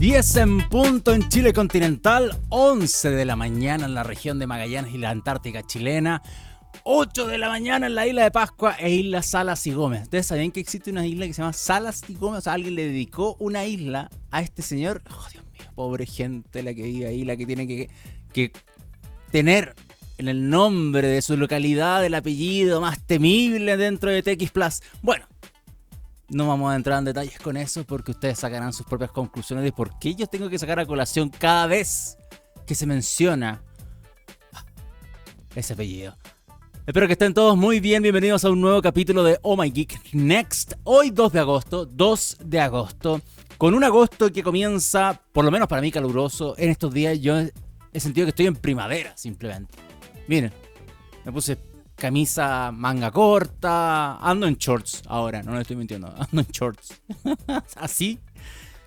10 en punto en Chile continental, 11 de la mañana en la región de Magallanes y la Antártica chilena, 8 de la mañana en la isla de Pascua e isla Salas y Gómez. ¿Ustedes sabían que existe una isla que se llama Salas y Gómez? O sea, alguien le dedicó una isla a este señor. Oh, Dios mío, pobre gente la que vive ahí, la que tiene que, que tener en el nombre de su localidad el apellido más temible dentro de TX Plus. Bueno, no vamos a entrar en detalles con eso porque ustedes sacarán sus propias conclusiones de por qué yo tengo que sacar a colación cada vez que se menciona ese apellido. Espero que estén todos muy bien. Bienvenidos a un nuevo capítulo de Oh My Geek Next. Hoy 2 de agosto, 2 de agosto. Con un agosto que comienza, por lo menos para mí, caluroso. En estos días yo he sentido que estoy en primavera, simplemente. Miren, me puse camisa manga corta, ando en shorts ahora, no le estoy mintiendo, ando en shorts. así,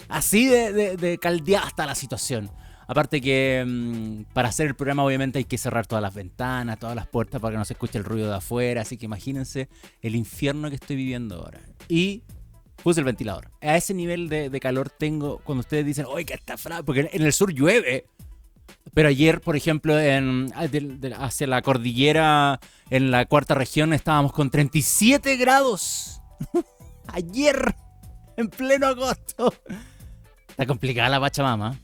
así de, de, de caldeada está la situación. Aparte que mmm, para hacer el programa obviamente hay que cerrar todas las ventanas, todas las puertas para que no se escuche el ruido de afuera, así que imagínense el infierno que estoy viviendo ahora. Y puse el ventilador. A ese nivel de, de calor tengo cuando ustedes dicen, oye, que está frágil, porque en el sur llueve. Pero ayer, por ejemplo, en, hacia la cordillera, en la cuarta región, estábamos con 37 grados. ayer, en pleno agosto. Está complicada la Pachamama.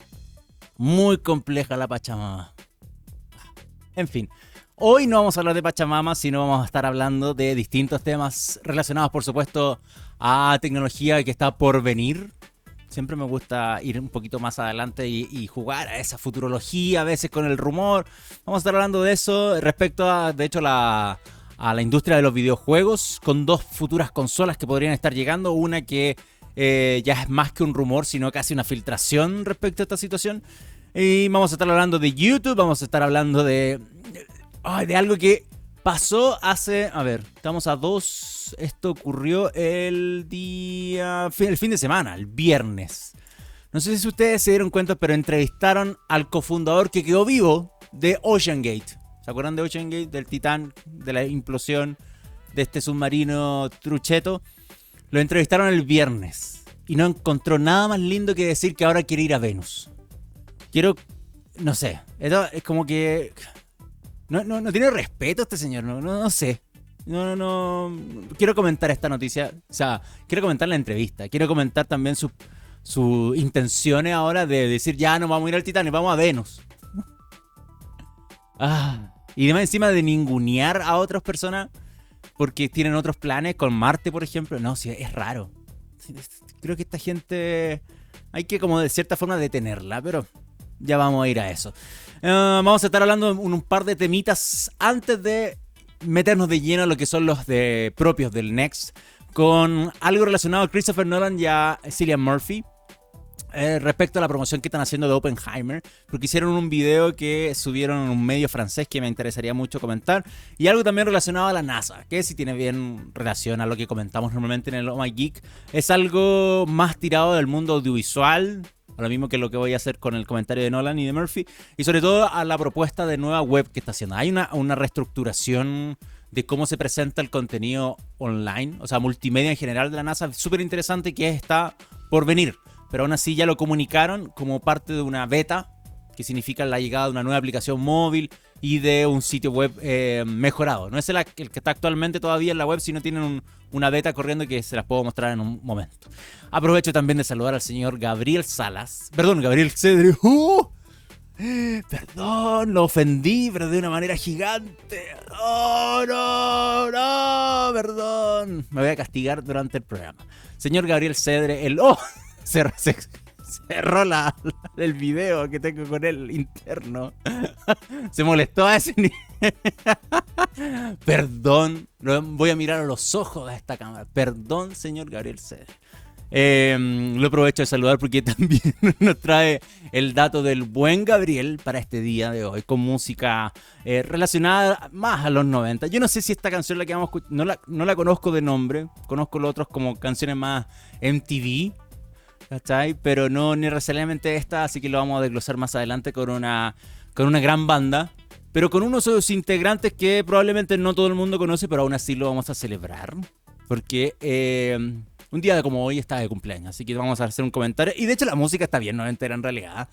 Muy compleja la Pachamama. En fin, hoy no vamos a hablar de Pachamama, sino vamos a estar hablando de distintos temas relacionados, por supuesto, a tecnología que está por venir. Siempre me gusta ir un poquito más adelante y, jugar a esa futurología, a veces con el rumor. Vamos a estar hablando de eso respecto a, de hecho, la, a la industria de los videojuegos, con dos futuras consolas que podrían estar llegando. Una que eh, ya es más que un rumor, sino casi una filtración respecto a esta situación. Y vamos a estar hablando de YouTube, vamos a estar hablando de, de algo que pasó hace, a ver, estamos a dos esto ocurrió el día. el fin de semana, el viernes. No sé si ustedes se dieron cuenta, pero entrevistaron al cofundador que quedó vivo de Ocean Gate. ¿Se acuerdan de Ocean Gate? Del Titán, de la implosión de este submarino trucheto. Lo entrevistaron el viernes. Y no encontró nada más lindo que decir que ahora quiere ir a Venus. Quiero. No sé. Es como que. No, no, no tiene respeto este señor. No, no, no sé. No, no, no. Quiero comentar esta noticia. O sea, quiero comentar la entrevista. Quiero comentar también sus su intenciones ahora de decir, ya no vamos a ir al Titanic, vamos a Venus. ah, y además encima de ningunear a otras personas porque tienen otros planes con Marte, por ejemplo. No, sí, es raro. Creo que esta gente hay que como de cierta forma detenerla, pero ya vamos a ir a eso. Uh, vamos a estar hablando un, un par de temitas antes de meternos de lleno a lo que son los de propios del Next, con algo relacionado a Christopher Nolan y a Cillian Murphy. Eh, respecto a la promoción que están haciendo de Oppenheimer, porque hicieron un video que subieron en un medio francés que me interesaría mucho comentar, y algo también relacionado a la NASA, que si tiene bien relación a lo que comentamos normalmente en el Oh My Geek, es algo más tirado del mundo audiovisual, a lo mismo que lo que voy a hacer con el comentario de Nolan y de Murphy, y sobre todo a la propuesta de nueva web que está haciendo. Hay una, una reestructuración de cómo se presenta el contenido online, o sea, multimedia en general de la NASA, súper interesante que está por venir, pero aún así ya lo comunicaron como parte de una beta, que significa la llegada de una nueva aplicación móvil y de un sitio web eh, mejorado. No es el, que está actualmente todavía en la web, sino tienen un, una beta corriendo que se las puedo mostrar en un momento. Aprovecho también de saludar al señor Gabriel Salas. Perdón, Gabriel Cedre. ¡Uh! Perdón, lo ofendí, pero de una manera gigante. ¡Oh, no! ¡No! Perdón. Me voy a castigar durante el programa. Señor Gabriel Cedre, el... ¡Oh! Se, se, cerró la, la, el video que tengo con él interno. Se molestó a ese nivel. Perdón, voy a mirar a los ojos de esta cámara. Perdón, señor Gabriel Cedre. Eh, lo aprovecho de saludar porque también nos trae el dato del buen Gabriel para este día de hoy, con música eh, relacionada más a los 90. Yo no sé si esta canción la que vamos no la, no la conozco de nombre, conozco los otros como canciones más MTV, ¿cachai? Pero no necesariamente esta, así que lo vamos a desglosar más adelante con una, con una gran banda. Pero con unos de sus integrantes que probablemente no todo el mundo conoce, pero aún así lo vamos a celebrar. Porque eh, un día como hoy está de cumpleaños, así que vamos a hacer un comentario. Y de hecho la música está bien noventera en realidad,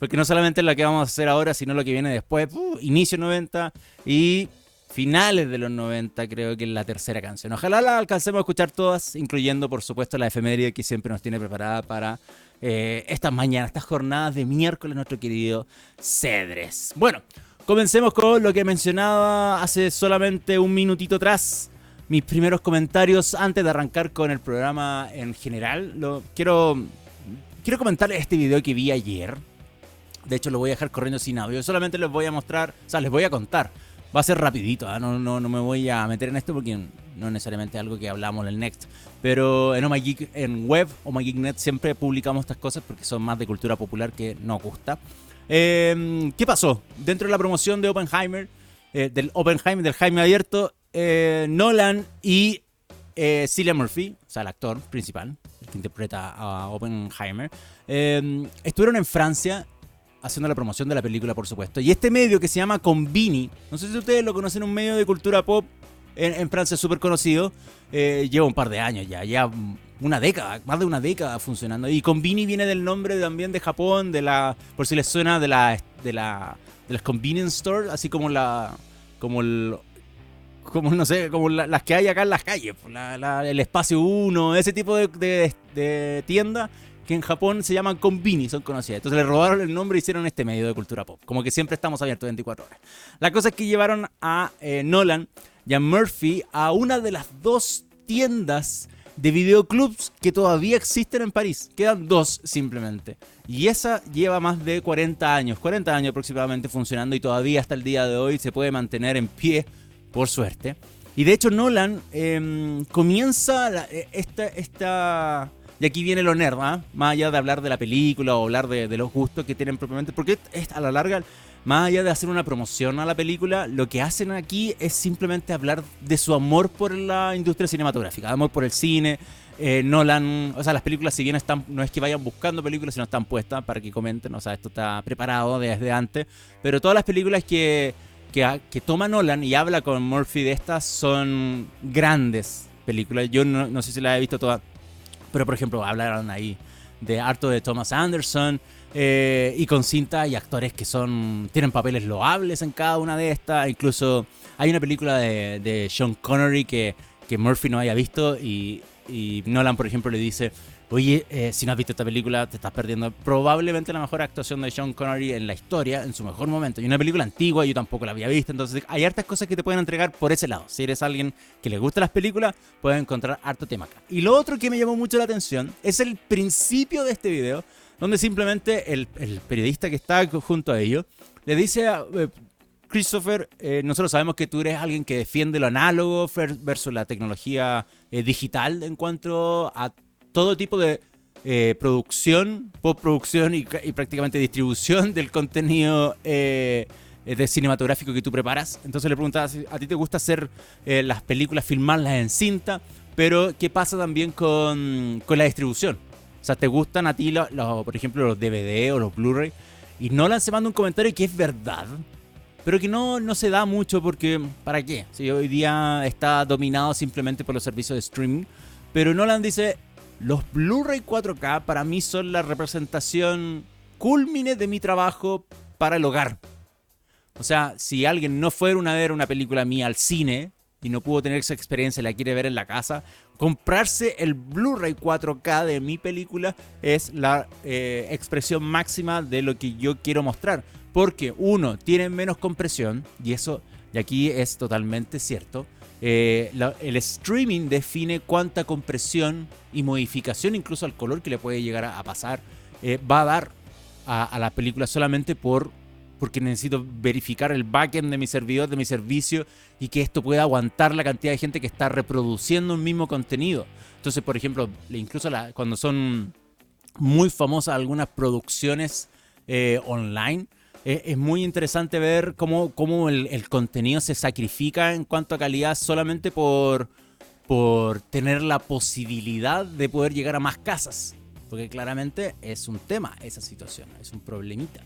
porque no solamente lo que vamos a hacer ahora, sino lo que viene después, uh, inicio 90 y finales de los 90, creo que es la tercera canción. Ojalá la alcancemos a escuchar todas, incluyendo por supuesto la efeméride que siempre nos tiene preparada para eh, estas mañanas, estas jornadas de miércoles, nuestro querido Cedres. Bueno, comencemos con lo que mencionaba hace solamente un minutito atrás. Mis primeros comentarios antes de arrancar con el programa en general. Lo, quiero, quiero comentarles este video que vi ayer. De hecho, lo voy a dejar corriendo sin audio. Solamente les voy a mostrar, o sea, les voy a contar Va a ser rapidito, ¿ah? no, no, no, me voy a meter en esto porque no es necesariamente algo que hablamos en el Next. Pero en Oh en web, Oh My Geek siempre publicamos estas cosas porque son más de cultura popular que nos gusta. Em, ¿Qué pasó? Dentro de la promoción de Oppenheimer, eh, del Oppenheimer, del Jaime Abierto, eh, Nolan y eh, Cillian Murphy, o sea, el actor principal, el que interpreta a Oppenheimer, em, estuvieron en Francia haciendo la promoción de la película, por supuesto. Y este medio que se llama Convini, no sé si ustedes lo conocen, un medio de cultura pop en, Francia súper conocido, eh, lleva un par de años ya, ya una década, más de una década funcionando. Y Convini viene del nombre también de Japón, de la, por si les suena, de la, de la, de las convenience stores, así como la, como el, como no sé, como las que hay acá en las calles, el espacio 1, ese tipo de, de, de tiendas que en Japón se llaman konbini, son conocidas. Entonces le robaron el nombre y hicieron este medio de cultura pop. Como que siempre estamos abiertos 24 horas. La cosa es que llevaron a eh, Nolan y a Murphy a una de las dos tiendas de videoclubs que todavía existen en París. Quedan dos simplemente. Y esa lleva más de 40 años, 40 años aproximadamente funcionando y todavía hasta el día de hoy se puede mantener en pie, por suerte. Y de hecho Nolan em, comienza eh, esta, esta y aquí viene lo nerd, ¿ah? más allá de hablar de la película o hablar de, los gustos que tienen propiamente, porque es, a la larga, más allá de hacer una promoción a la película, lo que hacen aquí es simplemente hablar de su amor por la industria cinematográfica, amor por el cine. Eh, Nolan, o sea, las películas, si bien están, no es que vayan buscando películas, sino están puestas para que comenten, o sea, esto está preparado desde antes, pero todas las películas que, que, toma Nolan y habla con Murphy de estas son grandes películas. Yo no, no sé si las he visto todas pero por ejemplo, hablaron ahí de harto de Thomas Anderson eh, y con cinta y actores que son tienen papeles loables en cada una de estas. Incluso hay una película de, de Sean Connery que, que Murphy no haya visto y, y Nolan, por ejemplo, le dice, Oye, eh, si no has visto esta película, te estás perdiendo probablemente la mejor actuación de Sean Connery en la historia, en su mejor momento. Y una película antigua, yo tampoco la había visto. Entonces, hay hartas cosas que te pueden entregar por ese lado. Si eres alguien que le gusta las películas, puedes encontrar harto tema acá. Y lo otro que me llamó mucho la atención es el principio de este video, donde simplemente el, periodista que está junto a ellos le dice a. Eh, Christopher, eh, nosotros sabemos que tú eres alguien que defiende lo análogo versus la tecnología digital en cuanto a todo tipo de eh, producción, postproducción y, y, prácticamente distribución del contenido eh, de cinematográfico que tú preparas. Entonces le preguntaba, ¿a ti te gusta hacer eh, las películas, filmarlas en cinta? Pero ¿qué pasa también con, con la distribución? O sea, ¿te gustan a ti, por ejemplo, los DVD o los Blu-ray? Y Nolan se manda un comentario que es verdad, pero que no, no se da mucho porque, ¿para qué? Si hoy día está dominado simplemente por los servicios de streaming. Pero Nolan dice, los Blu-ray 4K para mí son la representación culmine de mi trabajo para el hogar. O sea, si alguien no fuera a ver una película mía al cine y no pudo tener esa experiencia y la quiere ver en la casa, comprarse el Blu-ray 4K de mi película es la eh, expresión máxima de lo que yo quiero mostrar. Porque uno, tiene menos compresión, y eso, y aquí es totalmente cierto. Eh, el streaming define cuánta compresión y modificación incluso al color que le puede llegar a, pasar eh, va a dar a, la película solamente por porque necesito verificar el backend de mi servidor, de mi servicio y que esto pueda aguantar la cantidad de gente que está reproduciendo un mismo contenido. Entonces, por ejemplo, incluso cuando son muy famosas algunas producciones eh, online, es muy interesante ver cómo, cómo el, contenido se sacrifica en cuanto a calidad solamente por, por tener la posibilidad de poder llegar a más casas. Porque claramente es un tema esa situación, es un problemita.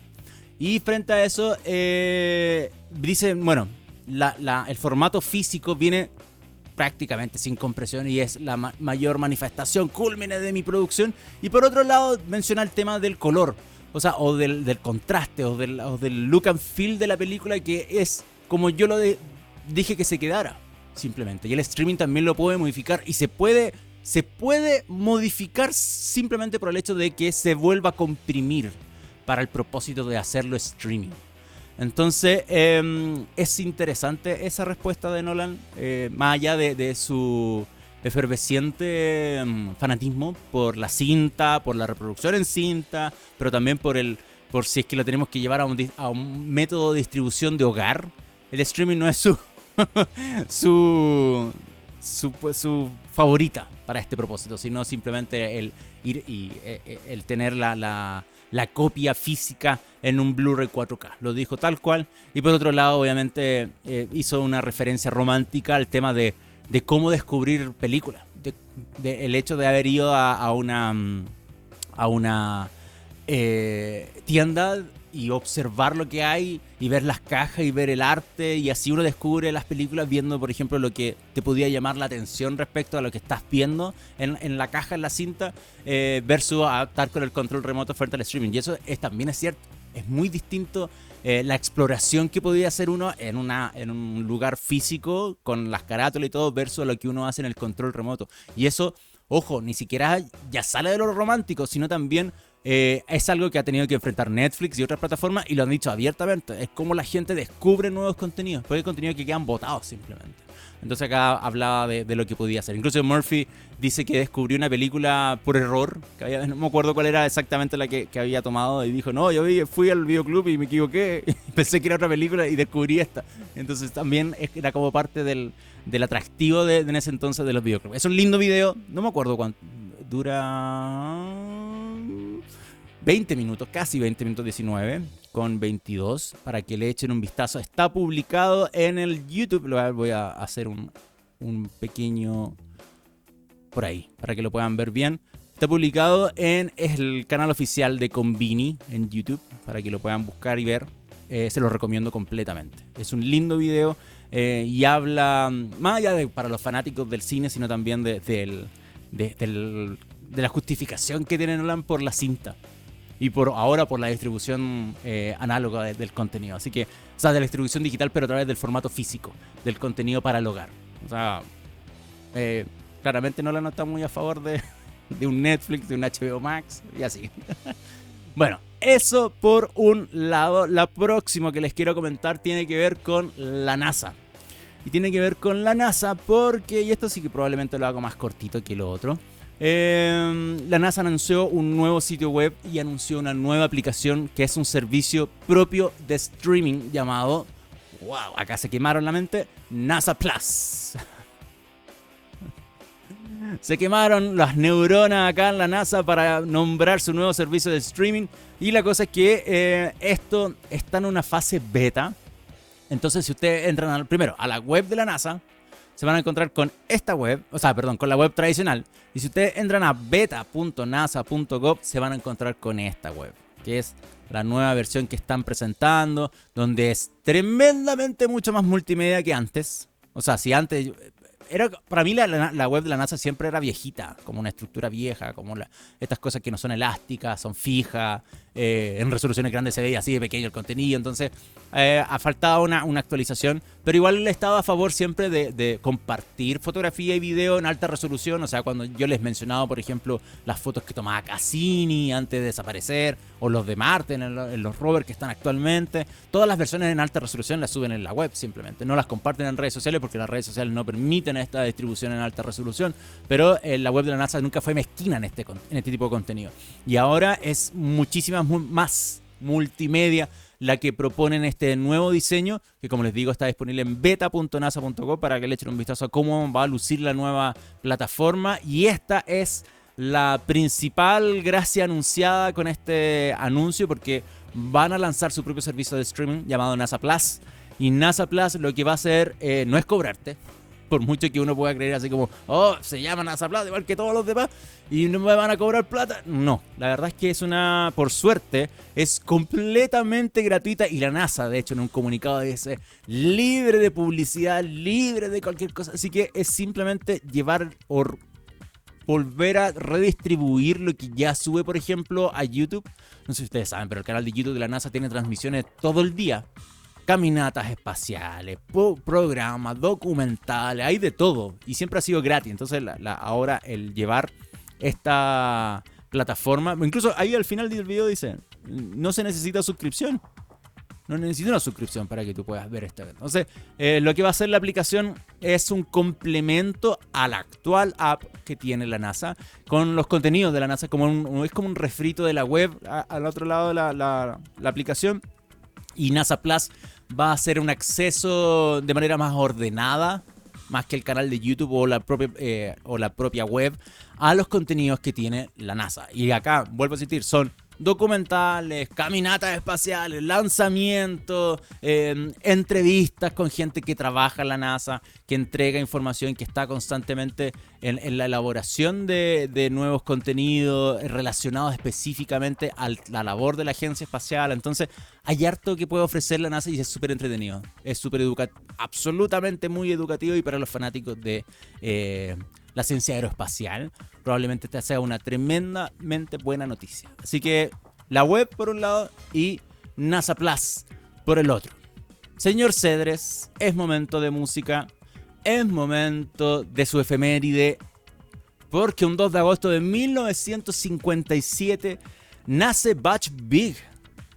Y frente a eso, eh, dice, bueno, el formato físico viene prácticamente sin compresión y es la mayor manifestación, culmine de mi producción. Y por otro lado, menciona el tema del color, o sea, o del, contraste, o del, del, look and feel de la película, que es como yo lo dije que se quedara, simplemente. Y el streaming también lo puede modificar y se puede, se puede modificar simplemente por el hecho de que se vuelva a comprimir para el propósito de hacerlo streaming. Entonces, em, es interesante esa respuesta de Nolan, eh, más allá de, su efervesciente em, fanatismo por la cinta, por la reproducción en cinta, pero también por el por si es que lo tenemos que llevar a un, a un método de distribución de hogar. El streaming no es su su, su, su favorita para este propósito, sino simplemente el ir y eh, eh, el tener la, la la copia física en un Blu-ray 4K. Lo dijo tal cual. Y por otro lado, obviamente, eh, hizo una referencia romántica al tema de, cómo descubrir películas. De, el hecho de haber ido a, una, mm, a una eh, tienda y observar lo que hay y ver las cajas y ver el arte y así uno descubre las películas viendo por ejemplo lo que te podía llamar la atención respecto a lo que estás viendo en, la caja, en la cinta eh, versus adaptar con el control remoto frente al streaming y eso es, también es cierto, es muy distinto eh, la exploración que podía hacer uno en, una, en un lugar físico con las carátulas y todo versus lo que uno hace en el control remoto y eso, ojo, ni siquiera ya sale de lo romántico sino también eh, es algo que ha tenido que enfrentar Netflix y otras plataformas y lo han dicho abiertamente. Es como la gente descubre nuevos contenidos, porque hay contenidos que quedan votados simplemente. Entonces acá hablaba de, lo que podía hacer. Incluso Murphy dice que descubrió una película por error, que no me acuerdo cuál era exactamente la que, había tomado, y dijo, no, yo fui al videoclub y me equivoqué, pensé que era otra película y descubrí esta. Entonces también era como parte del, atractivo de, en ese entonces de los videoclubs. Es un lindo video, no me acuerdo cuánto, dura 20 minutos, casi 20 minutos 19, con 22, para que le echen un vistazo. Está publicado en el YouTube, voy a hacer un, pequeño por ahí, para que lo puedan ver bien. Está publicado en el canal oficial de Convini en YouTube, para que lo puedan buscar y ver. Eh, se lo recomiendo completamente. Es un lindo video eh, y habla, más allá de para los fanáticos del cine, sino también de, de la justificación que tiene Nolan por la cinta y por ahora por la distribución eh, análoga del contenido. Así que, o sea, de la distribución digital, pero a través del formato físico del contenido para el hogar. O sea, eh, claramente no la nota muy a favor de, de un Netflix, de un HBO Max y así. bueno, eso por un lado. La próxima que les quiero comentar tiene que ver con la NASA. Y tiene que ver con la NASA porque, y esto sí que probablemente lo hago más cortito que lo otro. Em, la NASA anunció un nuevo sitio web y anunció una nueva aplicación que es un servicio propio de streaming llamado, wow, acá se quemaron la mente, NASA Plus. se quemaron las neuronas acá en la NASA para nombrar su nuevo servicio de streaming y la cosa es que eh, esto está en una fase beta. Entonces si ustedes entran al, primero a la web de la NASA, se van a encontrar con esta web, o sea, perdón, con la web tradicional. Y si ustedes entran a beta.nasa.gov, se van a encontrar con esta web, que es la nueva versión que están presentando, donde es tremendamente mucho más multimedia que antes. O sea, si antes era, para mí la, web de la NASA siempre era viejita, como una estructura vieja, como estas cosas que no son elásticas, son fijas, eh, en resoluciones grandes se veía así de pequeño el contenido, entonces eh, ha faltado una, una, actualización, pero igual he estado a favor siempre de, compartir fotografía y video en alta resolución, o sea, cuando yo les mencionaba, por ejemplo, las fotos que tomaba Cassini antes de desaparecer, o los de Marte en, los rovers que están actualmente, todas las versiones en alta resolución las suben en la web simplemente, no las comparten en redes sociales porque las redes sociales no permiten esta distribución en alta resolución, pero eh, la web de la NASA nunca fue mezquina en este, en este tipo de contenido. Y ahora es muchísimas más multimedia la que proponen este nuevo diseño, que como les digo está disponible en beta.nasa.com para que le echen un vistazo a cómo va a lucir la nueva plataforma. Y esta es la principal gracia anunciada con este anuncio, porque van a lanzar su propio servicio de streaming llamado NASA Plus. Y NASA Plus lo que va a hacer eh, no es cobrarte, por mucho que uno pueda creer así como, oh, se llaman NASA Plus igual que todos los demás y no me van a cobrar plata. No, la verdad es que es una, por suerte, es completamente gratuita y la NASA, de hecho, en un comunicado dice libre de publicidad, libre de cualquier cosa. Así que es simplemente llevar o volver a redistribuir lo que ya sube, por ejemplo, a YouTube. No sé si ustedes saben, pero el canal de YouTube de la NASA tiene transmisiones todo el día. Caminatas espaciales, programas, documentales, hay de todo. Y siempre ha sido gratis. Entonces ahora el llevar esta plataforma, incluso ahí al final del video dice, no se necesita suscripción. No necesito una suscripción para que tú puedas ver esto. Entonces, eh, lo que va a hacer la aplicación es un complemento a la actual app que tiene la NASA con los contenidos de la NASA. Como es como un refrito de la web al otro lado de la, aplicación. Y NASA Plus va a hacer un acceso de manera más ordenada, más que el canal de YouTube o la propia, eh, o la propia web, a los contenidos que tiene la NASA. Y acá, vuelvo a decir, son documentales, caminatas espaciales, lanzamientos, em, entrevistas con gente que trabaja en la NASA, que entrega información, que está constantemente en, la elaboración de, nuevos contenidos relacionados específicamente a la labor de la agencia espacial. Entonces, hay harto que puede ofrecer la NASA y es súper entretenido. Es súper educativo, absolutamente muy educativo y para los fanáticos de... Eh, la ciencia aeroespacial, probablemente esta sea una tremendamente buena noticia. Así que la web por un lado y NASA Plus por el otro. Señor Cedres, es momento de música, es momento de su efeméride, porque un 2 de agosto de 1957 nace Butch Big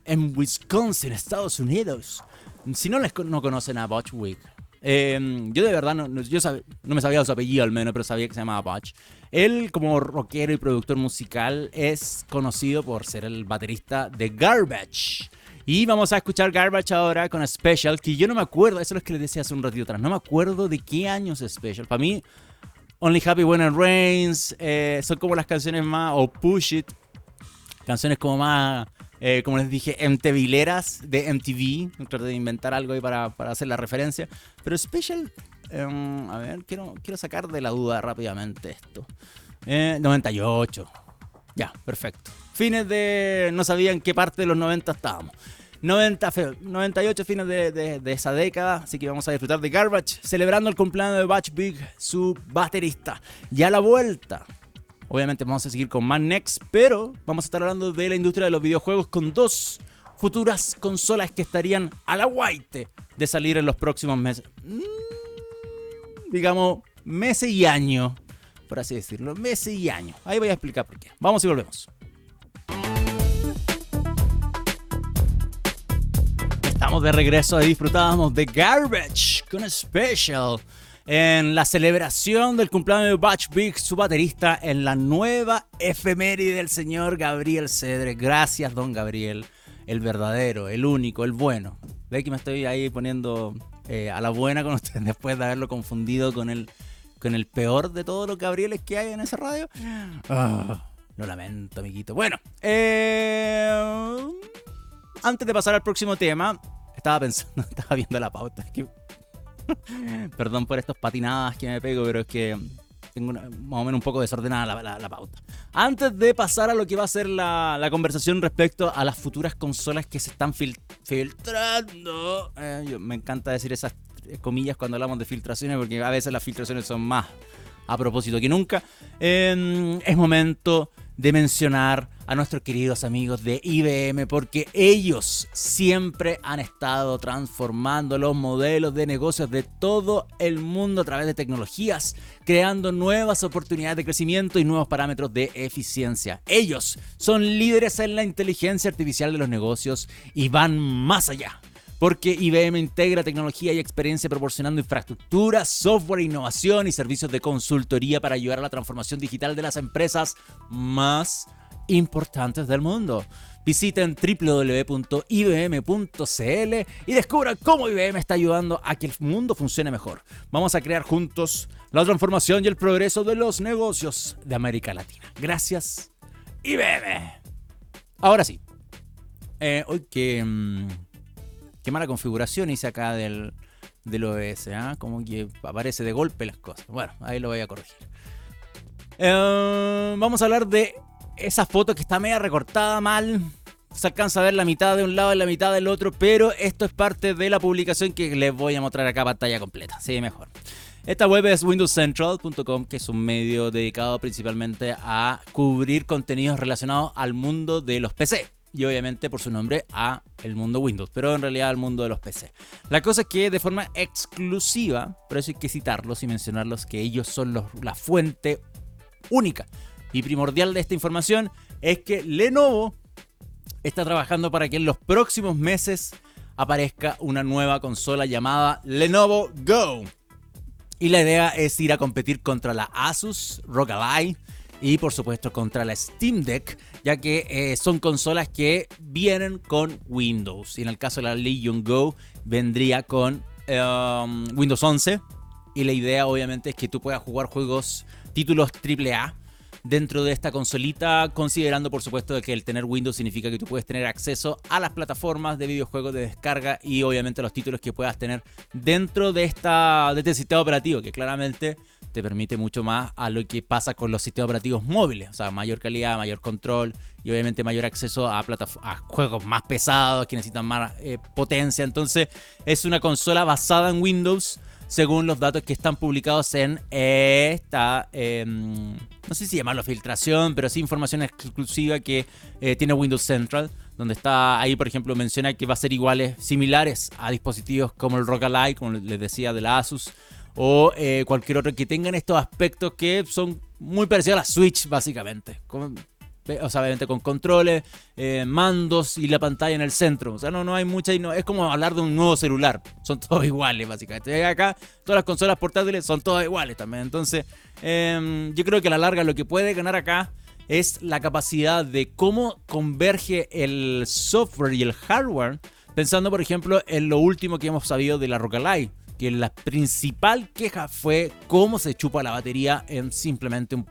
en Wisconsin, Estados Unidos. Si no, les, no conocen a Butch Big, Em, yo de verdad no, yo no me sabía su apellido al menos, pero sabía que se llamaba Butch. Él, como rockero y productor musical, es conocido por ser el baterista de Garbage. Y vamos a escuchar Garbage ahora con Special, que yo no me acuerdo, eso es lo que les decía hace un ratito atrás, no me acuerdo de qué años es Special. Para mí, Only Happy When It Rains, eh, son como las canciones más, o Push It, canciones como más eh, como les dije, MTVileras de MTV. Traté de inventar algo ahí para, hacer la referencia. Pero Special, em, a ver, quiero, quiero sacar de la duda rápidamente esto. 98. Eh, ya, perfecto. Fines de... No sabía en qué parte de los 90 estábamos. 90, 98 fines de, de, esa década, así que vamos a disfrutar de Garbage, celebrando el cumpleaños de Batch Big, su baterista. Ya la vuelta, Obviamente vamos a seguir con más Next, pero vamos a estar hablando de la industria de los videojuegos con dos futuras consolas que estarían a la guaite de salir en los próximos meses. Mm, digamos, meses y años, por así decirlo, meses y años. Ahí voy a explicar por qué. Vamos y volvemos. Estamos de regreso y disfrutábamos de Garbage con Special en la celebración del cumpleaños de Batch Big, su baterista, en la nueva efeméride del señor Gabriel Cedre. Gracias, don Gabriel, el verdadero, el único, el bueno. Ve que me estoy ahí poniendo eh, a la buena con usted después de haberlo confundido con el, con el peor de todos los Gabrieles que hay en ese radio. Ah, lo lamento, amiguito. Bueno, eh, antes de pasar al próximo tema, estaba pensando, estaba viendo la pauta. Perdón por estas patinadas que me pego, pero es que tengo más o menos un poco desordenada la, pauta. Antes de pasar a lo que va a ser la, conversación respecto a las futuras consolas que se están filtrando, eh, me encanta decir esas comillas cuando hablamos de filtraciones porque a veces las filtraciones son más a propósito que nunca. Em, es momento de mencionar a nuestros queridos amigos de IBM porque ellos siempre han estado transformando los modelos de negocios de todo el mundo a través de tecnologías, creando nuevas oportunidades de crecimiento y nuevos parámetros de eficiencia. Ellos son líderes en la inteligencia artificial de los negocios y van más allá porque IBM integra tecnología y experiencia proporcionando infraestructura, software, innovación y servicios de consultoría para ayudar a la transformación digital de las empresas más importantes del mundo. Visiten www.ibm.cl y descubran cómo IBM está ayudando a que el mundo funcione mejor. Vamos a crear juntos la transformación y el progreso de los negocios de América Latina. Gracias, IBM. Ahora sí. Eh, que... Qué mala configuración hice acá del, del OS, ¿ah? como que aparece de golpe las cosas. Bueno, ahí lo voy a corregir. Eh, vamos a hablar de esa foto que está media recortada mal. Se alcanza a ver la mitad de un lado y la mitad del otro, pero esto es parte de la publicación que les voy a mostrar acá pantalla completa. Sí, mejor. Esta web es windowscentral.com, que es un medio dedicado principalmente a cubrir contenidos relacionados al mundo de los PC y obviamente por su nombre a el mundo Windows, pero en realidad al mundo de los PC. La cosa es que de forma exclusiva, por eso hay que citarlos y mencionarlos que ellos son los, la fuente única y primordial de esta información es que Lenovo está trabajando para que en los próximos meses aparezca una nueva consola llamada Lenovo Go. Y la idea es ir a competir contra la Asus ROG Ally y por supuesto contra la Steam Deck, ya que eh, son consolas que vienen con Windows. Y en el caso de la Legion Go vendría con um, Windows 11. Y la idea obviamente es que tú puedas jugar juegos, títulos AAA dentro de esta consolita, considerando por supuesto que el tener Windows significa que tú puedes tener acceso a las plataformas de videojuegos de descarga y obviamente los títulos que puedas tener dentro de, esta, de este sistema operativo, que claramente te permite mucho más a lo que pasa con los sistemas operativos móviles, o sea, mayor calidad, mayor control y obviamente mayor acceso a, a juegos más pesados que necesitan más eh, potencia. Entonces es una consola basada en Windows según los datos que están publicados en esta, em, no sé si llamarlo filtración, pero sí información exclusiva que eh, tiene Windows Central, donde está ahí, por ejemplo, menciona que va a ser iguales, similares a dispositivos como el Rock Ally, como les decía, de la Asus, o eh, cualquier otro que tengan estos aspectos que son muy parecidos a la Switch, básicamente o sea, obviamente con controles, eh, mandos y la pantalla en el centro. O sea, no, no hay mucha. No, es como hablar de un nuevo celular. Son todos iguales, básicamente. Acá, todas las consolas portátiles son todas iguales también. Entonces, em, yo creo que a la larga lo que puede ganar acá es la capacidad de cómo converge el software y el hardware. Pensando, por ejemplo, en lo último que hemos sabido de la Rockalite que la principal queja fue cómo se chupa la batería en simplemente un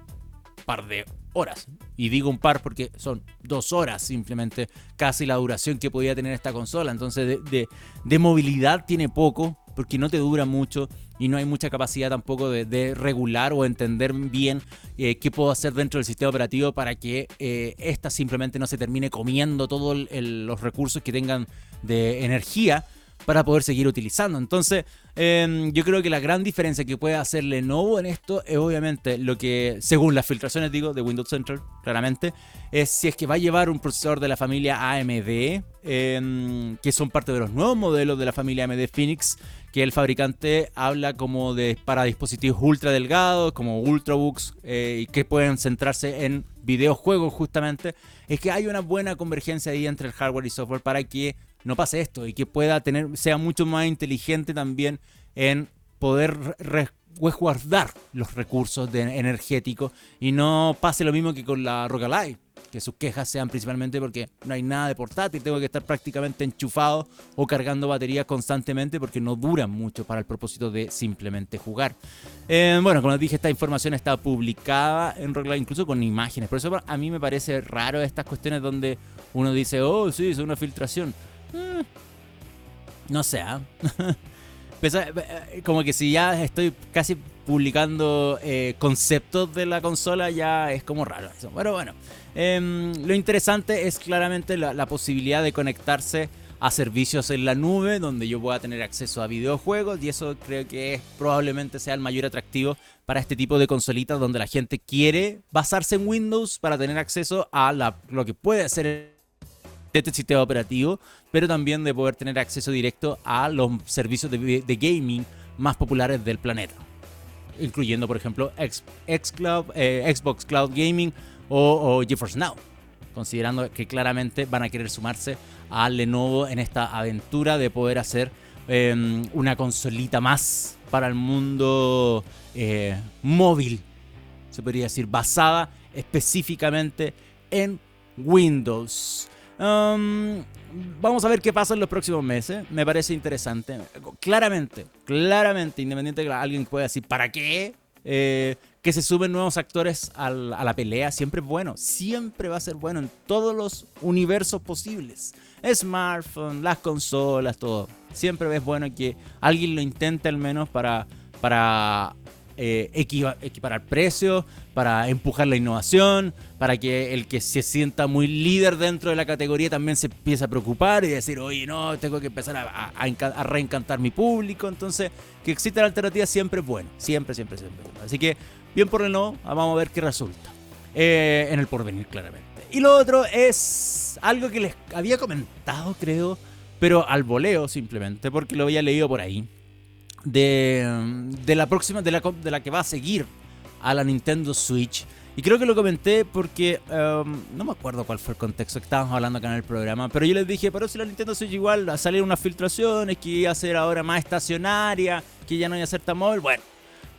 par de horas. Y digo un par porque son dos horas simplemente casi la duración que podía tener esta consola. Entonces de, movilidad tiene poco porque no te dura mucho y no hay mucha capacidad tampoco de, regular o entender bien eh, qué puedo hacer dentro del sistema operativo para que eh, esta simplemente no se termine comiendo todos los recursos que tengan de energía para poder seguir utilizando. Entonces, em, yo creo que la gran diferencia que puede hacer Lenovo en esto es obviamente lo que, según las filtraciones digo, de Windows Central, claramente, es si es que va a llevar un procesador de la familia AMD, em, que son parte de los nuevos modelos de la familia AMD Phoenix, que el fabricante habla como de para dispositivos ultra delgados, como ultrabooks, eh, y que pueden centrarse en videojuegos justamente, es que hay una buena convergencia ahí entre el hardware y software para que no pase esto y que pueda tener, sea mucho más inteligente también en poder resguardar los recursos energéticos y no pase lo mismo que con la Rock que sus quejas sean principalmente porque no hay nada de portátil, tengo que estar prácticamente enchufado o cargando baterías constantemente porque no duran mucho para el propósito de simplemente jugar. Eh, bueno, como les dije, esta información está publicada en Rockline incluso con imágenes, por eso a mí me parece raro estas cuestiones donde uno dice, oh, sí, es una filtración. Mm. no sé, ¿ah? eh, como que si ya estoy casi publicando eh, conceptos de la consola, ya es como raro. Pero bueno, em, lo interesante es claramente la, posibilidad de conectarse a servicios en la nube donde yo pueda tener acceso a videojuegos y eso creo que probablemente sea el mayor atractivo para este tipo de consolitas donde la gente quiere basarse en Windows para tener acceso a lo que puede ser este sistema operativo, pero también de poder tener acceso directo a los servicios de, gaming más populares del planeta, incluyendo por ejemplo eh, Xbox Cloud Gaming o, GeForce Now, considerando que claramente van a querer sumarse a Lenovo en esta aventura de poder hacer em, una consolita más para el mundo eh, móvil, se podría decir, basada específicamente en Windows. Vamos a ver qué pasa en los próximos meses. Me parece interesante. Claramente, claramente, independiente de que alguien pueda decir, ¿para qué? Eh, que se suben nuevos actores a la pelea siempre es bueno. Siempre va a ser bueno en todos los universos posibles. Smartphone, las consolas, todo. Siempre es bueno que alguien lo intente al menos para, para eh, equiparar precios, para empujar la innovación, para que el que se sienta muy líder dentro de la categoría también se empiece a preocupar y decir, oye, no, tengo que empezar a, reencantar mi público. Entonces, que exista la alternativa siempre es bueno, siempre, siempre, siempre. Así que, bien por el no, vamos a ver qué resulta. Eh, en el porvenir, claramente. Y lo otro es algo que les había comentado, creo, pero al voleo simplemente, porque lo había leído por ahí. De, de la próxima, de la, de la que va a seguir a la Nintendo Switch. Y creo que lo comenté porque em, no me acuerdo cuál fue el contexto que estábamos hablando acá en el programa, pero yo les dije, pero si la Nintendo Switch igual a salir unas filtraciones, que iba a ser ahora más estacionaria, que ya no iba a ser tan móvil, bueno,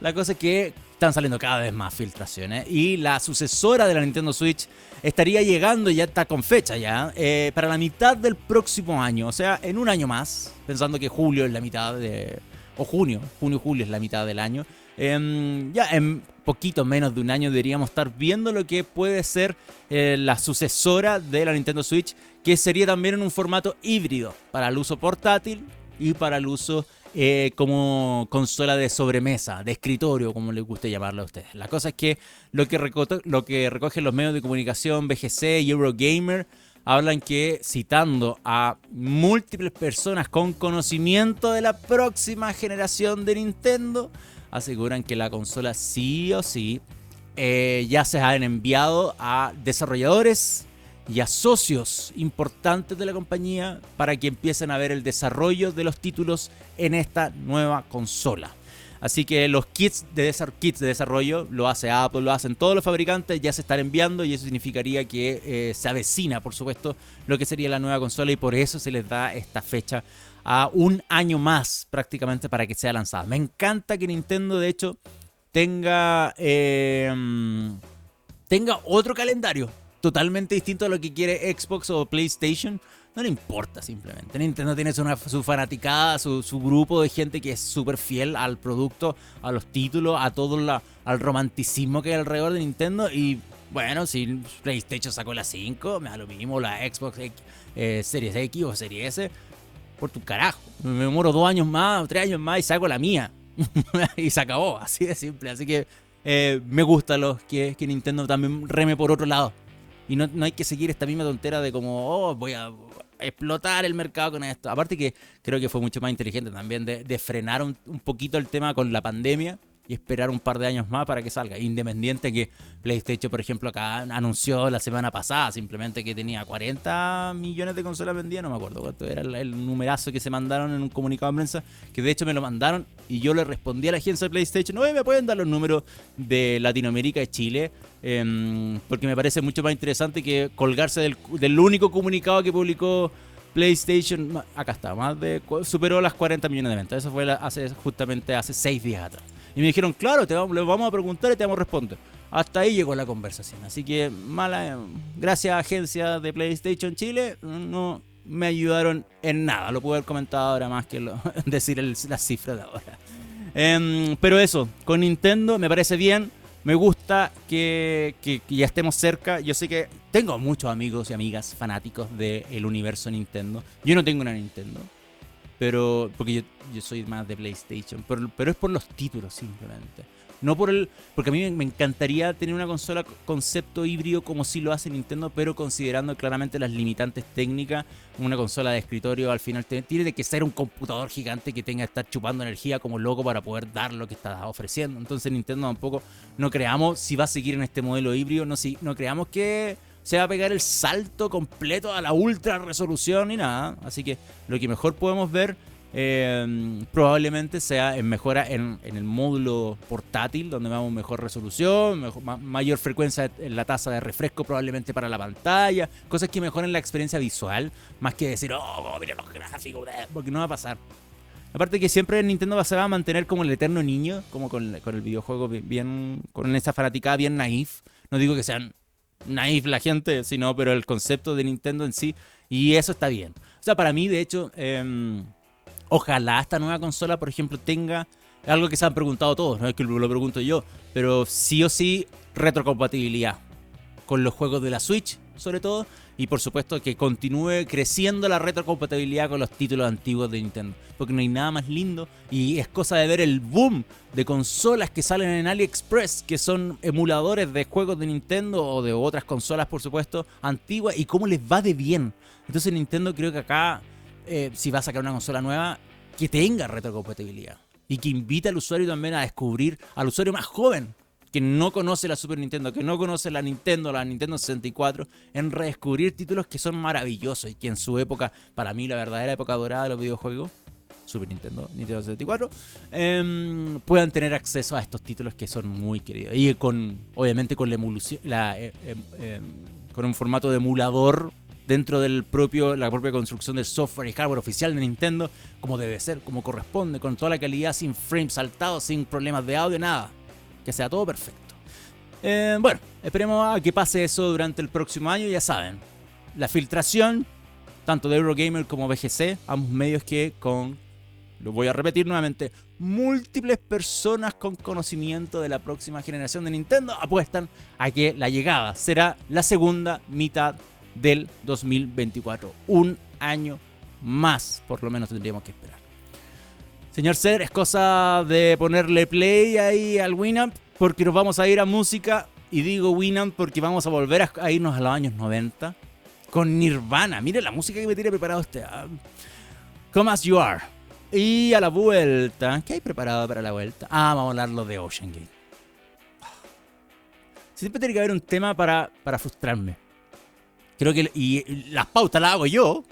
la cosa es que están saliendo cada vez más filtraciones y la sucesora de la Nintendo Switch estaría llegando, ya está con fecha ya, eh, para la mitad del próximo año, o sea, en un año más, pensando que julio es la mitad de... o junio, junio-julio es la mitad del año. Em, ya en poquito menos de un año deberíamos estar viendo lo que puede ser eh, la sucesora de la Nintendo Switch, que sería también en un formato híbrido para el uso portátil y para el uso eh, como consola de sobremesa, de escritorio, como les guste llamarlo a ustedes. La cosa es que lo que, lo que recogen los medios de comunicación, BGC Eurogamer, hablan que, citando a múltiples personas con conocimiento de la próxima generación de Nintendo, aseguran que la consola sí o sí eh, ya se han enviado a desarrolladores y a socios importantes de la compañía para que empiecen a ver el desarrollo de los títulos en esta nueva consola. Así que los kits de, desarrollo lo hace Apple, lo hacen todos los fabricantes, ya se están enviando y eso significaría que eh, se avecina, por supuesto, lo que sería la nueva consola y por eso se les da esta fecha a un año más prácticamente para que sea lanzada. Me encanta que Nintendo, de hecho, tenga, em, tenga otro calendario totalmente distinto a lo que quiere Xbox o PlayStation. No le importa simplemente. Nintendo tiene su, fanaticada, su, grupo de gente que es súper fiel al producto, a los títulos, a todo la, al romanticismo que hay alrededor de Nintendo. Y bueno, si PlayStation sacó la 5, me da lo mismo, la Xbox eh, Series X o Series S por tu carajo. Me demoro dos años más, tres años más y saco la mía. y se acabó, así de simple. Así que eh, me gusta los que, que Nintendo también reme por otro lado. Y no, no hay que seguir esta misma tontera de como, oh, voy a explotar el mercado con esto. Aparte que creo que fue mucho más inteligente también de, de frenar un, un, poquito el tema con la pandemia y esperar un par de años más para que salga. Independiente que PlayStation, por ejemplo, acá anunció la semana pasada simplemente que tenía 40 millones de consolas vendidas, no me acuerdo cuánto era el, numerazo que se mandaron en un comunicado de prensa, que de hecho me lo mandaron y yo le respondí a la agencia de PlayStation, no, me pueden dar los números de Latinoamérica y Chile, em, porque me parece mucho más interesante que colgarse del, del único comunicado que publicó PlayStation, acá está, más de superó las 40 millones de ventas. Eso fue hace, justamente hace 6 días atrás. Y me dijeron, claro, te vamos, a preguntar y te vamos a responder. Hasta ahí llegó la conversación. Así que, mala, gracias a agencia de PlayStation Chile, no me ayudaron en nada. Lo pude haber comentado ahora más que decir las cifras de ahora. Em, pero eso, con Nintendo me parece bien. Me gusta que, ya estemos cerca. Yo sé que tengo muchos amigos y amigas fanáticos del universo Nintendo. Yo no tengo una Nintendo. Pero, porque yo, soy más de PlayStation, pero, pero, es por los títulos simplemente. No por el. Porque a mí me encantaría tener una consola concepto híbrido como si lo hace Nintendo, pero considerando claramente las limitantes técnicas. Una consola de escritorio al final tiene que ser un computador gigante que tenga que estar chupando energía como loco para poder dar lo que está ofreciendo. Entonces Nintendo tampoco no creamos si va a seguir en este modelo híbrido, no, si, no creamos que se va a pegar el salto completo a la ultra resolución y nada. Así que lo que mejor podemos ver em, probablemente sea en mejora en, el módulo portátil, donde veamos mejor resolución, mayor frecuencia en la tasa de refresco probablemente para la pantalla, cosas que mejoren la experiencia visual, más que decir, oh, mira los gráficos, porque no va a pasar. Aparte que siempre Nintendo se va a mantener como el eterno niño, como con, el videojuego bien, con esa fanaticada bien naif. No digo que sean naif la gente, sino, pero el concepto de Nintendo en sí, y eso está bien. O sea, para mí, de hecho, em, ojalá esta nueva consola, por ejemplo, tenga algo que se han preguntado todos, no es que lo pregunto yo, pero sí o sí retrocompatibilidad con los juegos de la Switch, sobre todo, y por supuesto que continúe creciendo la retrocompatibilidad con los títulos antiguos de Nintendo. Porque no hay nada más lindo y es cosa de ver el boom de consolas que salen en AliExpress, que son emuladores de juegos de Nintendo o de otras consolas, por supuesto, antiguas, y cómo les va de bien. Entonces Nintendo creo que acá, eh, si va a sacar una consola nueva, que tenga retrocompatibilidad. Y que invite al usuario también a descubrir, al usuario más joven, que no conoce la Super Nintendo, que no conoce la Nintendo, la Nintendo 64, en redescubrir títulos que son maravillosos y que en su época, para mí la verdadera época dorada de los videojuegos, Super Nintendo, Nintendo 64, em, puedan tener acceso a estos títulos que son muy queridos. Y con, obviamente, con la emulación, eh, em, em, con un formato de emulador dentro del propio, la propia construcción del software y hardware oficial de Nintendo, como debe ser, como corresponde, con toda la calidad, sin frames saltados, sin problemas de audio, nada que sea todo perfecto. Eh, bueno, esperemos a que pase eso durante el próximo año, ya saben. La filtración, tanto de Eurogamer como BGC, ambos medios que con, lo voy a repetir nuevamente, múltiples personas con conocimiento de la próxima generación de Nintendo apuestan a que la llegada será la segunda mitad del 2024. Un año más, por lo menos tendríamos que esperar. Señor Ser, es cosa de ponerle play ahí al Winamp porque nos vamos a ir a música. Y digo Winamp porque vamos a volver a, irnos a los años 90 con Nirvana. Mire la música que me tiene preparado usted. Come as you are. Y a la vuelta. ¿Qué hay preparado para la vuelta? Ah, vamos a hablar lo de Ocean Gate. Siempre tiene que haber un tema para, para frustrarme. Creo que. Y las pautas las hago yo.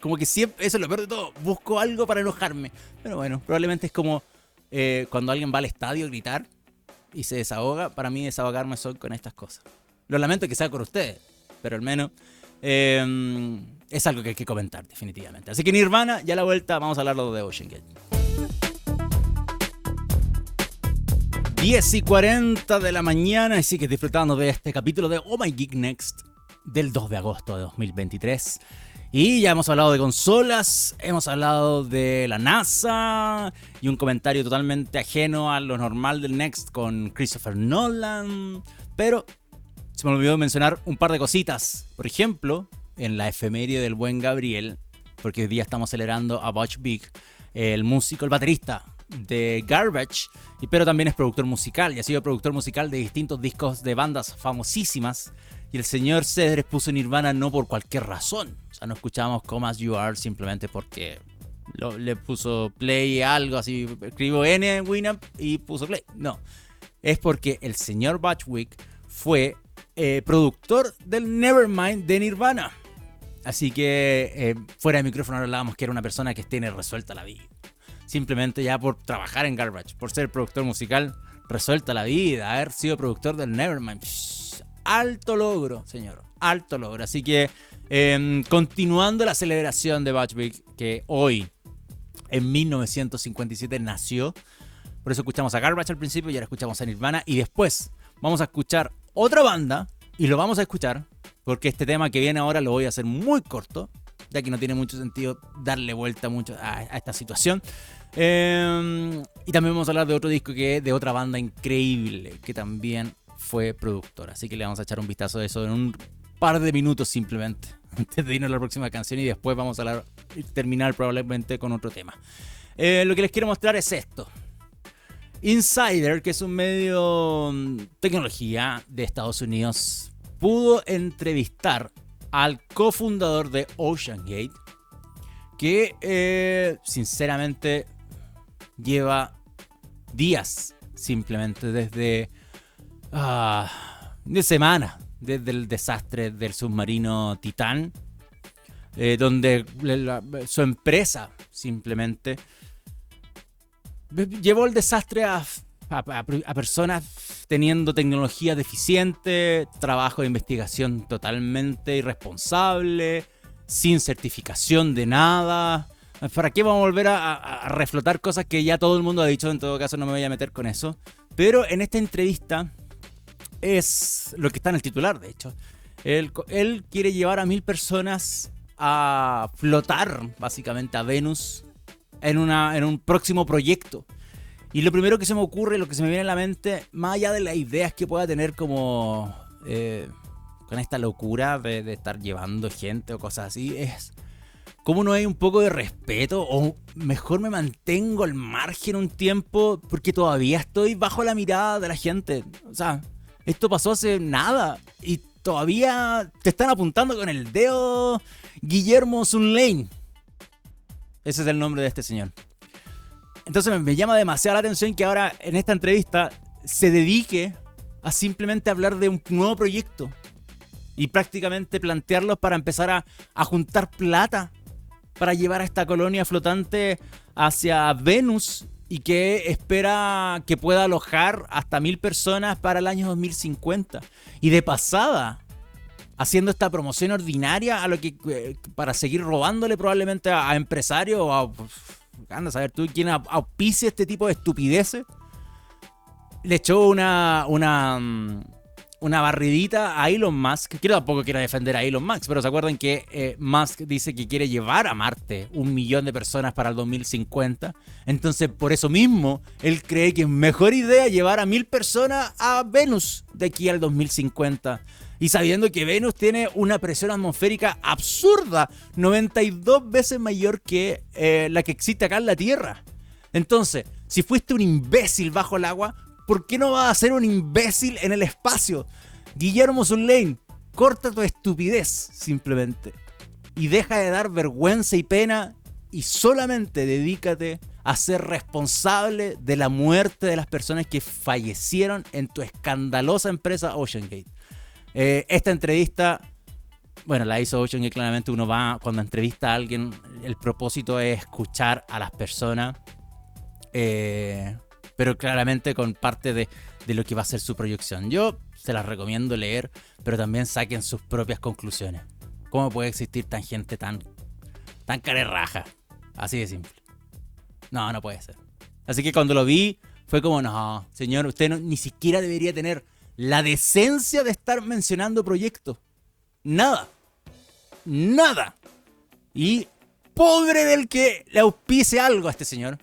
Como que siempre, eso es lo peor de todo, busco algo para enojarme. Pero bueno, probablemente es como eh, cuando alguien va al estadio a gritar y se desahoga. Para mí desahogarme son con estas cosas. Lo lamento que sea con ustedes, pero al menos em, es algo que hay que comentar definitivamente. Así que Nirvana, ya a la vuelta vamos a hablar de Ocean Gate. 10 y 40 de la mañana y sigues disfrutando de este capítulo de Oh My Geek Next del 2 de agosto de 2023. Y ya hemos hablado de consolas, hemos hablado de la NASA y un comentario totalmente ajeno a lo normal del Next con Christopher Nolan. Pero se me olvidó mencionar un par de cositas. Por ejemplo, en la efeméride del buen Gabriel, porque hoy día estamos celebrando a Butch Big, el músico, el baterista de Garbage, pero también es productor musical y ha sido productor musical de distintos discos de bandas famosísimas y el señor Cedres puso Nirvana no por cualquier razón. O sea, no escuchamos Come As You Are simplemente porque le puso play algo así. Escribió N en Winamp y puso play. No. Es porque el señor Batchwick fue eh, productor del Nevermind de Nirvana. Así que eh, fuera de micrófono hablábamos que era una persona que tiene resuelta la vida. Simplemente ya por trabajar en Garbage, por ser productor musical, resuelta la vida, haber sido productor del Nevermind alto logro, señor. Alto logro. Así que em, continuando la celebración de Batchwick, que hoy, en 1957, nació. Por eso escuchamos a Garbage al principio y ahora escuchamos a Nirvana. Y después vamos a escuchar otra banda y lo vamos a escuchar porque este tema que viene ahora lo voy a hacer muy corto, ya que no tiene mucho sentido darle vuelta mucho a, esta situación. Em, y también vamos a hablar de otro disco que es de otra banda increíble que también fue productor. Así que le vamos a echar un vistazo de eso en un par de minutos simplemente. Antes de irnos a la próxima canción y después vamos a terminar probablemente con otro tema. Eh, lo que les quiero mostrar es esto. Insider, que es un medio mm, tecnología de Estados Unidos, pudo entrevistar al cofundador de OceanGate, que eh, sinceramente lleva días simplemente desde Ah, de semana desde el desastre del submarino Titán, eh, donde su empresa simplemente llevó el desastre a, a, personas teniendo tecnología deficiente, trabajo de investigación totalmente irresponsable, sin certificación de nada. ¿Para qué vamos a volver a, a reflotar cosas que ya todo el mundo ha dicho? En todo caso, no me voy a meter con eso. Pero en esta entrevista es lo que está en el titular, de hecho. Él, quiere llevar a mil personas a flotar, básicamente, a Venus en, una, en un próximo proyecto. Y lo primero que se me ocurre, lo que se me viene a la mente, más allá de las ideas que pueda tener como eh, con esta locura de, de, estar llevando gente o cosas así, es cómo no hay un poco de respeto o mejor me mantengo al margen un tiempo porque todavía estoy bajo la mirada de la gente. O sea, esto pasó hace nada y todavía te están apuntando con el dedo Guillermo Sunlane. Ese es el nombre de este señor. Entonces me llama demasiado la atención que ahora en esta entrevista se dedique a simplemente hablar de un nuevo proyecto y prácticamente plantearlos para empezar a juntar plata para llevar a esta colonia flotante hacia Venus y que espera que pueda alojar hasta mil personas para el año 2050. Y de pasada, haciendo esta promoción ordinaria a lo que eh, para seguir robándole probablemente a, empresarios o a anda a saber tú quién auspicia este tipo de estupideces. Le echó una, una, mm, una barridita a Elon Musk. Quiero tampoco quiero defender a Elon Musk, pero se acuerdan que eh, Musk dice que quiere llevar a Marte un millón de personas para el 2050. Entonces, por eso mismo, él cree que es mejor idea llevar a mil personas a Venus de aquí al 2050 y sabiendo que Venus tiene una presión atmosférica absurda, 92 veces mayor que eh, la que existe acá en la Tierra. Entonces, si fuiste un imbécil bajo el agua, ¿por qué no vas a ser un imbécil en el espacio? Guillermo Sunlane, corta tu estupidez simplemente. Y deja de dar vergüenza y pena y solamente dedícate a ser responsable de la muerte de las personas que fallecieron en tu escandalosa empresa OceanGate. Eh, esta entrevista, bueno, la hizo Ocean y claramente uno va, cuando entrevista a alguien, el propósito es escuchar a las personas, eh, pero claramente con parte de, de lo que va a ser su proyección. Yo se las recomiendo leer, pero también saquen sus propias conclusiones. ¿Cómo puede existir tan gente tan, tan carerraja? Así de simple. No, no puede ser. Así que cuando lo vi, fue como, no, señor, usted ni siquiera debería tener la decencia de estar mencionando proyectos. Nada. Nada. Y pobre del que le auspice algo a este señor.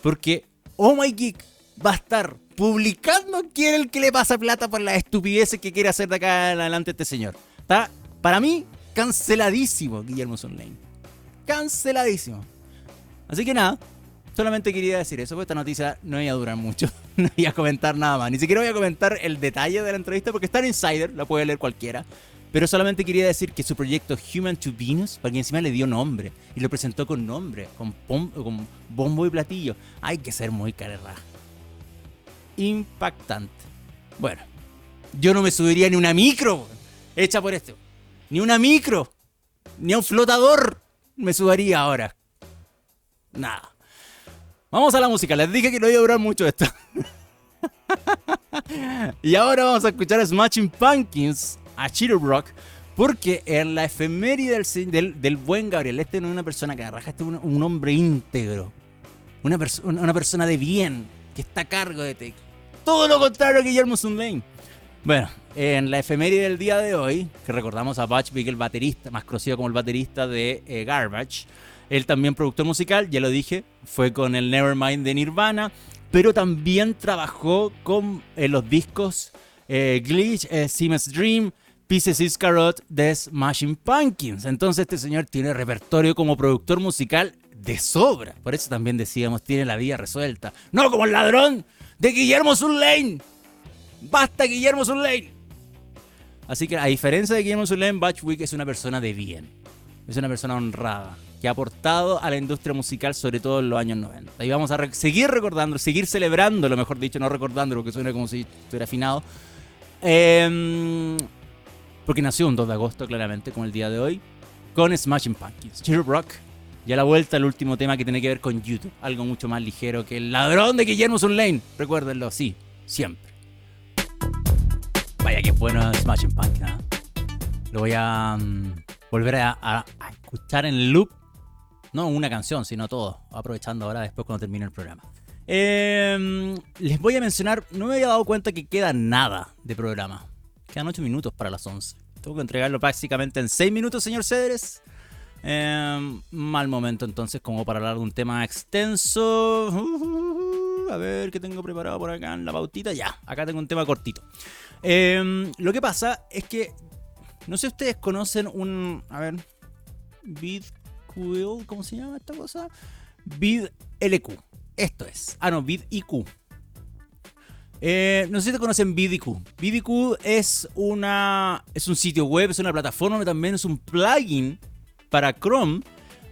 Porque Oh My Geek va a estar publicando quién es el que le pasa plata por las estupideces que quiere hacer de acá en adelante este señor. Está, para mí, canceladísimo Guillermo Sonlane. Canceladísimo. Así que nada, Solamente quería decir eso, porque esta noticia no iba a durar mucho. no iba a comentar nada más. Ni siquiera voy a comentar el detalle de la entrevista porque está en Insider, la puede leer cualquiera. Pero solamente quería decir que su proyecto Human to Venus, para quien encima le dio nombre y lo presentó con nombre, con, con bombo y platillo. Hay que ser muy carerra. Impactante. Bueno, yo no me subiría ni una micro hecha por esto. Ni una micro. Ni a un flotador me subiría ahora. Nada. Vamos a la música, les dije que no iba a durar mucho esto. y ahora vamos a escuchar a Smashing Pumpkins, a Cheetah Rock, porque en la efeméride del, del, buen Gabriel, este no es una persona que arraja, este es un, hombre íntegro, una, una persona de bien, que está a cargo de ti. Todo lo contrario a Guillermo Sundain. Bueno, en la efeméride del día de hoy, que recordamos a Butch Vig, el baterista, más conocido como el baterista de eh, Garbage, él también productor musical, ya lo dije, fue con el Nevermind de Nirvana, pero también trabajó con eh, los discos eh, Glitch, Siemens Dream, Pieces Iscarot de Smashing Pumpkins. Entonces este señor tiene repertorio como productor musical de sobra. Por eso también decíamos, tiene la vida resuelta. No como el ladrón de Guillermo Sunlane. Basta Guillermo Sunlane. Así que a diferencia de Guillermo Sunlane, Batchwick es una persona de bien. Es una persona honrada que ha aportado a la industria musical, sobre todo en los años 90. Y vamos a seguir recordando, seguir celebrando, lo mejor dicho, no recordando, porque suena como si estuviera afinado. Em, porque nació un 2 de agosto, claramente, como el día de hoy, con Smashing Pumpkins. Cheer Rock. Y a la vuelta, el último tema que tiene que ver con YouTube. Algo mucho más ligero que el ladrón de Guillermo Sunlane. Recuérdenlo, sí, siempre. Vaya que bueno Smashing Pumpkins. ¿eh? Lo voy a mm, volver a escuchar en loop no una canción, sino todo. Aprovechando ahora después cuando termine el programa. Em, les voy a mencionar, no me había dado cuenta que queda nada de programa. Quedan 8 minutos para las 11. Tengo que entregarlo prácticamente en 6 minutos, señor Cedres. Em, mal momento entonces como para hablar de un tema extenso. A ver qué tengo preparado por acá en la pautita. Ya, acá tengo un tema cortito. Em, lo que pasa es que, no sé si ustedes conocen un, a ver, VidQuil, ¿cómo se llama esta cosa? VidLQ. Esto es. Ah, no, VidIQ. Eh, no sé si te conocen VidIQ. VidIQ es, una, es un sitio web, es una plataforma, también es un plugin para Chrome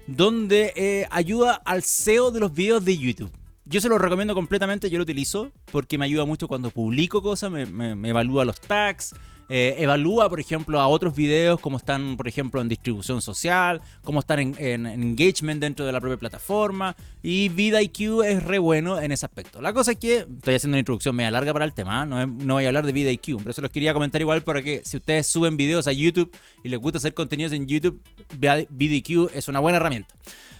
donde eh, ayuda al SEO de los videos de YouTube. Yo se lo recomiendo completamente, yo lo utilizo porque me ayuda mucho cuando publico cosas, me evalúa los tags, eh, evalúa, por ejemplo, a otros videos, cómo están, por ejemplo, en distribución social, cómo están en, engagement dentro de la propia plataforma. Y VidIQ es re bueno en ese aspecto. La cosa es que estoy haciendo una introducción media larga para el tema, no, no voy a hablar de VidIQ, pero eso los quería comentar igual para que si ustedes suben videos a YouTube y les gusta hacer contenidos en YouTube, VidIQ es una buena herramienta.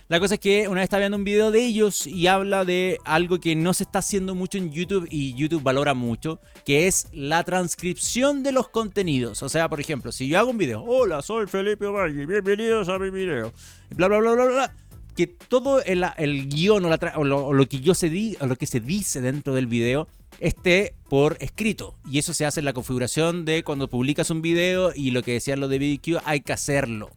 La cosa es que una vez estaba viendo un video de ellos y habla de algo que no se está haciendo mucho en YouTube y YouTube valora mucho, que es la transcripción de los contenidos. O sea, por ejemplo, si yo hago un video, hola, soy Felipe Valle, bienvenidos a mi video, bla, bla, bla, bla, bla, que todo el, el guion o, lo, que yo se di, o lo que se dice dentro del video esté por escrito. Y eso se hace en la configuración de cuando publicas un video y lo que decían los de BDQ, hay que hacerlo.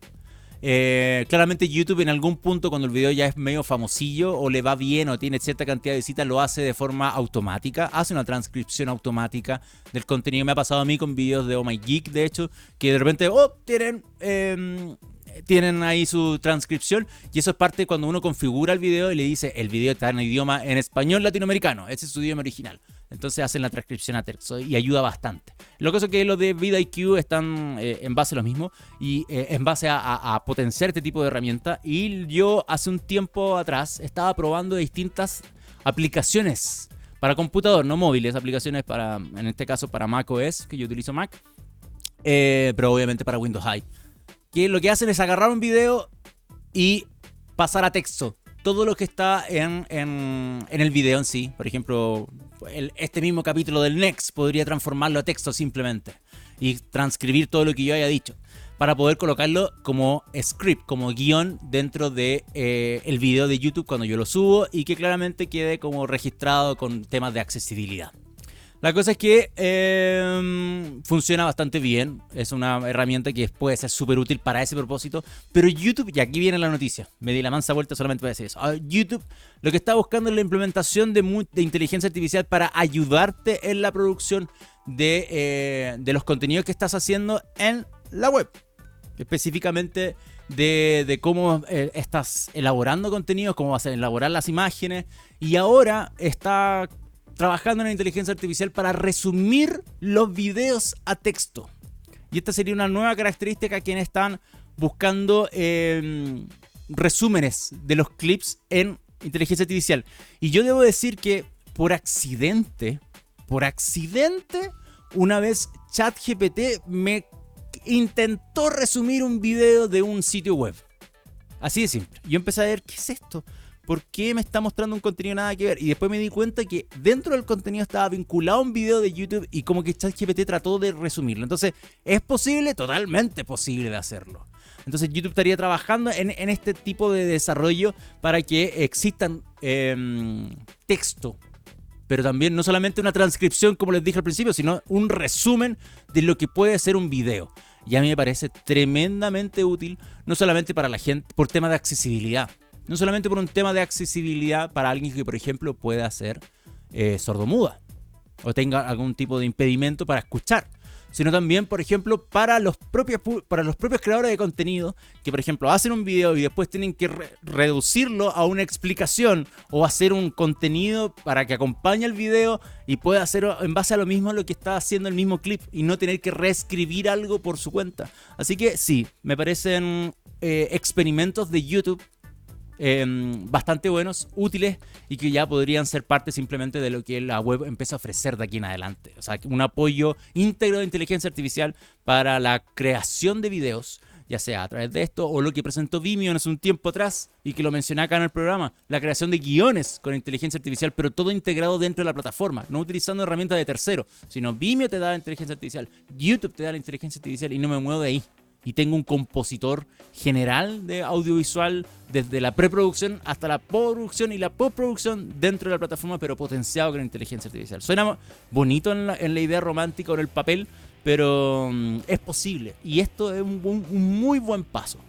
Eh, claramente YouTube en algún punto cuando el video ya es medio famosillo o le va bien o tiene cierta cantidad de visitas lo hace de forma automática, hace una transcripción automática del contenido. Me ha pasado a mí con videos de Oh My Geek, de hecho, que de repente, oh, tienen... Em, tienen ahí su transcripción y eso es parte cuando uno configura el video y le dice el video está en idioma en español latinoamericano, ese es su idioma original. Entonces hacen la transcripción a texto y ayuda bastante. Lo que es que los de VidIQ están eh, en base a lo mismo y eh, en base a, potenciar este tipo de herramienta. Y yo hace un tiempo atrás estaba probando distintas aplicaciones para computador, no móviles, aplicaciones para, en este caso para Mac OS, que yo utilizo Mac, eh, pero obviamente para Windows High. Que lo que hacen es agarrar un video y pasar a texto todo lo que está en, en, el video en sí. Por ejemplo, este mismo capítulo del Next podría transformarlo a texto simplemente y transcribir todo lo que yo haya dicho para poder colocarlo como script, como guion dentro de eh, el video de YouTube cuando yo lo subo y que claramente quede como registrado con temas de accesibilidad. La cosa es que em, funciona bastante bien. Es una herramienta que puede ser súper útil para ese propósito. Pero YouTube, y aquí viene la noticia, me di la mansa vuelta solamente para decir eso. Ah, YouTube lo que está buscando es la implementación de, inteligencia artificial para ayudarte en la producción eh, de, los contenidos que estás haciendo en la web. Específicamente de, cómo eh, estás elaborando contenidos, cómo vas a elaborar las imágenes. Y ahora está trabajando en la inteligencia artificial para resumir los videos a texto. Y esta sería una nueva característica a quienes están buscando em, resúmenes de los clips en inteligencia artificial. Y yo debo decir que por accidente, por accidente, una vez ChatGPT me intentó resumir un video de un sitio web. Así de simple. Yo empecé a ver, ¿qué es esto? ¿Por qué me está mostrando un contenido nada que ver? Y después me di cuenta que dentro del contenido estaba vinculado a un video de YouTube y como que ChatGPT trató de resumirlo. Entonces, ¿es posible? Totalmente posible de hacerlo. Entonces YouTube estaría trabajando en, este tipo de desarrollo para que existan em, texto, pero también no solamente una transcripción como les dije al principio, sino un resumen de lo que puede ser un video. Y a mí me parece tremendamente útil, no solamente para la gente, por tema de accesibilidad, no solamente por un tema de accesibilidad para alguien que, por ejemplo, pueda ser eh, sordomuda o tenga algún tipo de impedimento para escuchar, sino también, por ejemplo, para los propios, para los propios creadores de contenido que, por ejemplo, hacen un video y después tienen que reducirlo a una explicación o hacer un contenido para que acompañe el video y pueda hacer en base a lo mismo lo que está haciendo el mismo clip y no tener que reescribir algo por su cuenta. Así que sí, me parecen eh, experimentos de YouTube Em, bastante buenos, útiles y que ya podrían ser parte simplemente de lo que la web empieza a ofrecer de aquí en adelante. O sea, un apoyo íntegro de inteligencia artificial para la creación de videos, ya sea a través de esto o lo que presentó Vimeo hace un tiempo atrás y que lo mencioné acá en el programa, la creación de guiones con inteligencia artificial, pero todo integrado dentro de la plataforma, no utilizando herramientas de tercero, sino Vimeo te da la inteligencia artificial, YouTube te da la inteligencia artificial y no me muevo de ahí. Y tengo un compositor general de audiovisual desde la preproducción hasta la producción y la postproducción dentro de la plataforma, pero potenciado con inteligencia artificial. Suena bonito en la, idea romántica o en el papel, pero mm, es posible. Y esto es un, muy buen paso.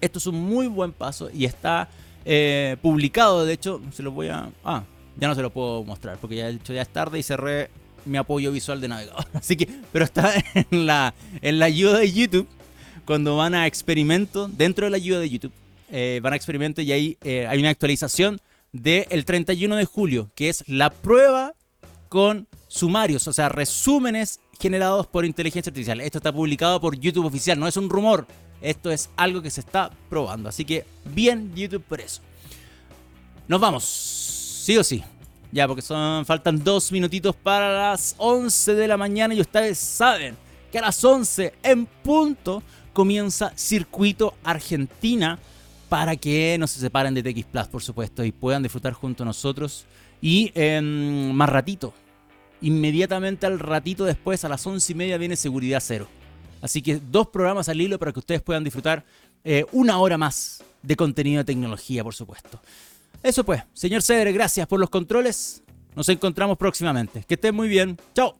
Esto es un muy buen paso y está eh, publicado. De hecho, se lo voy a. Ah, ya no se lo puedo mostrar porque ya, hecho, ya es tarde y cerré mi apoyo visual de navegador. Así que, pero está en la, en la ayuda de YouTube. Cuando van a experimento, dentro de la ayuda de YouTube, eh, van a experimento y ahí eh, hay una actualización del 31 de julio, que es la prueba con sumarios, o sea, resúmenes generados por inteligencia artificial. Esto está publicado por YouTube oficial, no es un rumor. Esto es algo que se está probando. Así que bien YouTube por eso. Nos vamos. Sí o sí. Ya, porque son, faltan dos minutitos para las 11 de la mañana y ustedes saben que a las 11 en punto comienza Circuito Argentina para que no se separen de TX Plus, por supuesto, y puedan disfrutar junto a nosotros. Y más ratito, inmediatamente al ratito después, a las 11 y media, viene Seguridad Cero. Así que dos programas al hilo para que ustedes puedan disfrutar eh, una hora más de contenido de tecnología, por supuesto. Eso pues, señor Cedre, gracias por los controles. Nos encontramos próximamente. Que estén muy bien. Chao.